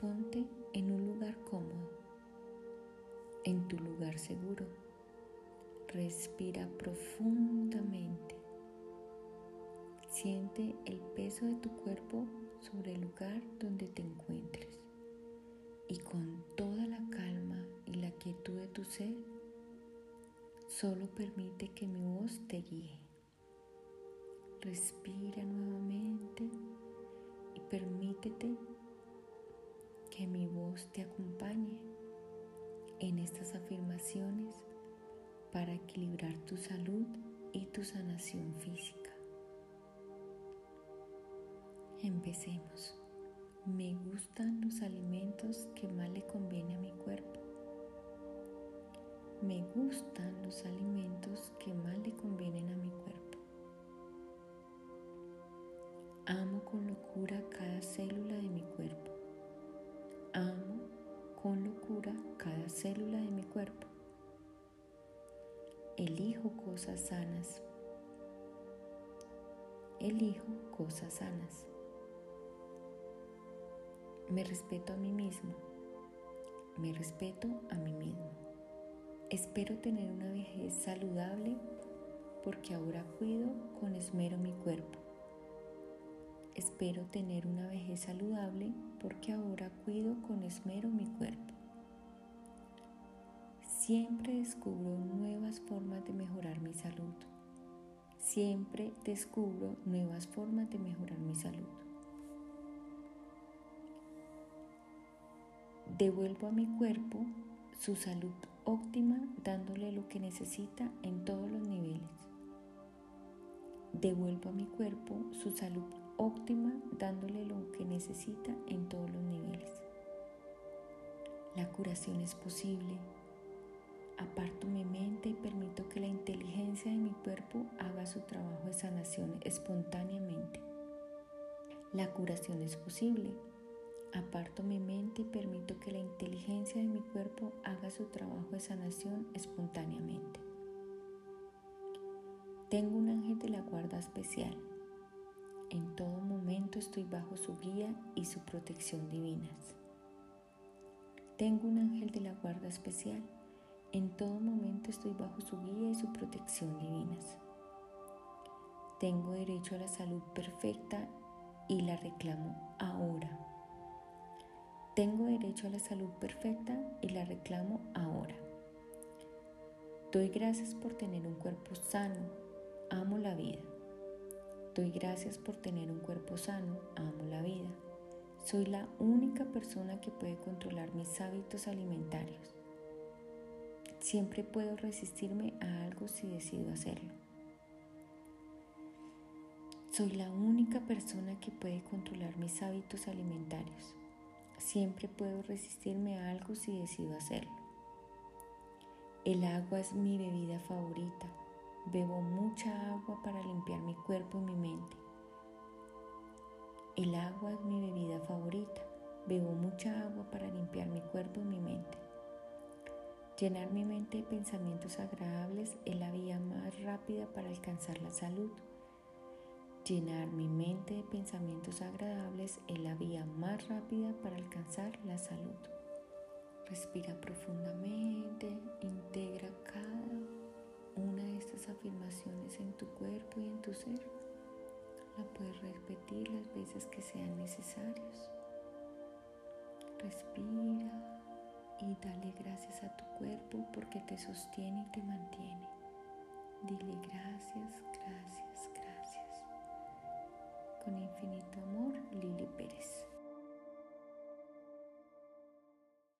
ponte en un lugar cómodo, en tu lugar seguro. Respira profundamente. Siente el peso de tu cuerpo sobre el lugar donde te encuentres y con toda la calma y la quietud de tu ser, solo permite que mi voz te guíe. Respira nuevamente y permítete que mi voz te acompañe en estas afirmaciones para equilibrar tu salud y tu sanación física. Empecemos. Me gustan los alimentos que más le conviene a mi cuerpo. Me gustan los alimentos que más le convienen a mi cuerpo. Amo con Elijo cosas sanas. Elijo cosas sanas. Me respeto a mí mismo. Me respeto a mí mismo. Espero tener una vejez saludable porque ahora cuido con esmero mi cuerpo. Espero tener una vejez saludable porque ahora cuido con esmero mi cuerpo. Siempre descubro nuevas formas Siempre descubro nuevas formas de mejorar mi salud. Devuelvo a mi cuerpo su salud óptima dándole lo que necesita en todos los niveles. Devuelvo a mi cuerpo su salud óptima dándole lo que necesita en todos los niveles. La curación es posible. Aparto mi mente y permito que la inteligencia de mi cuerpo haga su trabajo de sanación espontáneamente. La curación es posible. Aparto mi mente y permito que la inteligencia de mi cuerpo haga su trabajo de sanación espontáneamente. Tengo un ángel de la guarda especial. En todo momento estoy bajo su guía y su protección divinas. Tengo un ángel de la guarda especial. En todo momento estoy bajo su guía y su protección divinas. Tengo derecho a la salud perfecta y la reclamo ahora. Tengo derecho a la salud perfecta y la reclamo ahora. Doy gracias por tener un cuerpo sano. Amo la vida. Doy gracias por tener un cuerpo sano. Amo la vida. Soy la única persona que puede controlar mis hábitos alimentarios. Siempre puedo resistirme a algo si decido hacerlo. Soy la única persona que puede controlar mis hábitos alimentarios. Siempre puedo resistirme a algo si decido hacerlo. El agua es mi bebida favorita. Bebo mucha agua para limpiar mi cuerpo y mi mente. El agua es mi bebida favorita. Bebo mucha agua para limpiar mi cuerpo y mi mente. Llenar mi mente de pensamientos agradables es la vía más rápida para alcanzar la salud. Llenar mi mente de pensamientos agradables es la vía más rápida para alcanzar la salud. Respira profundamente, integra cada una de estas afirmaciones en tu cuerpo y en tu ser. La puedes repetir las veces que sean necesarias. Respira y dale gracias a tu cuerpo porque te sostiene y te mantiene. Dile gracias, gracias,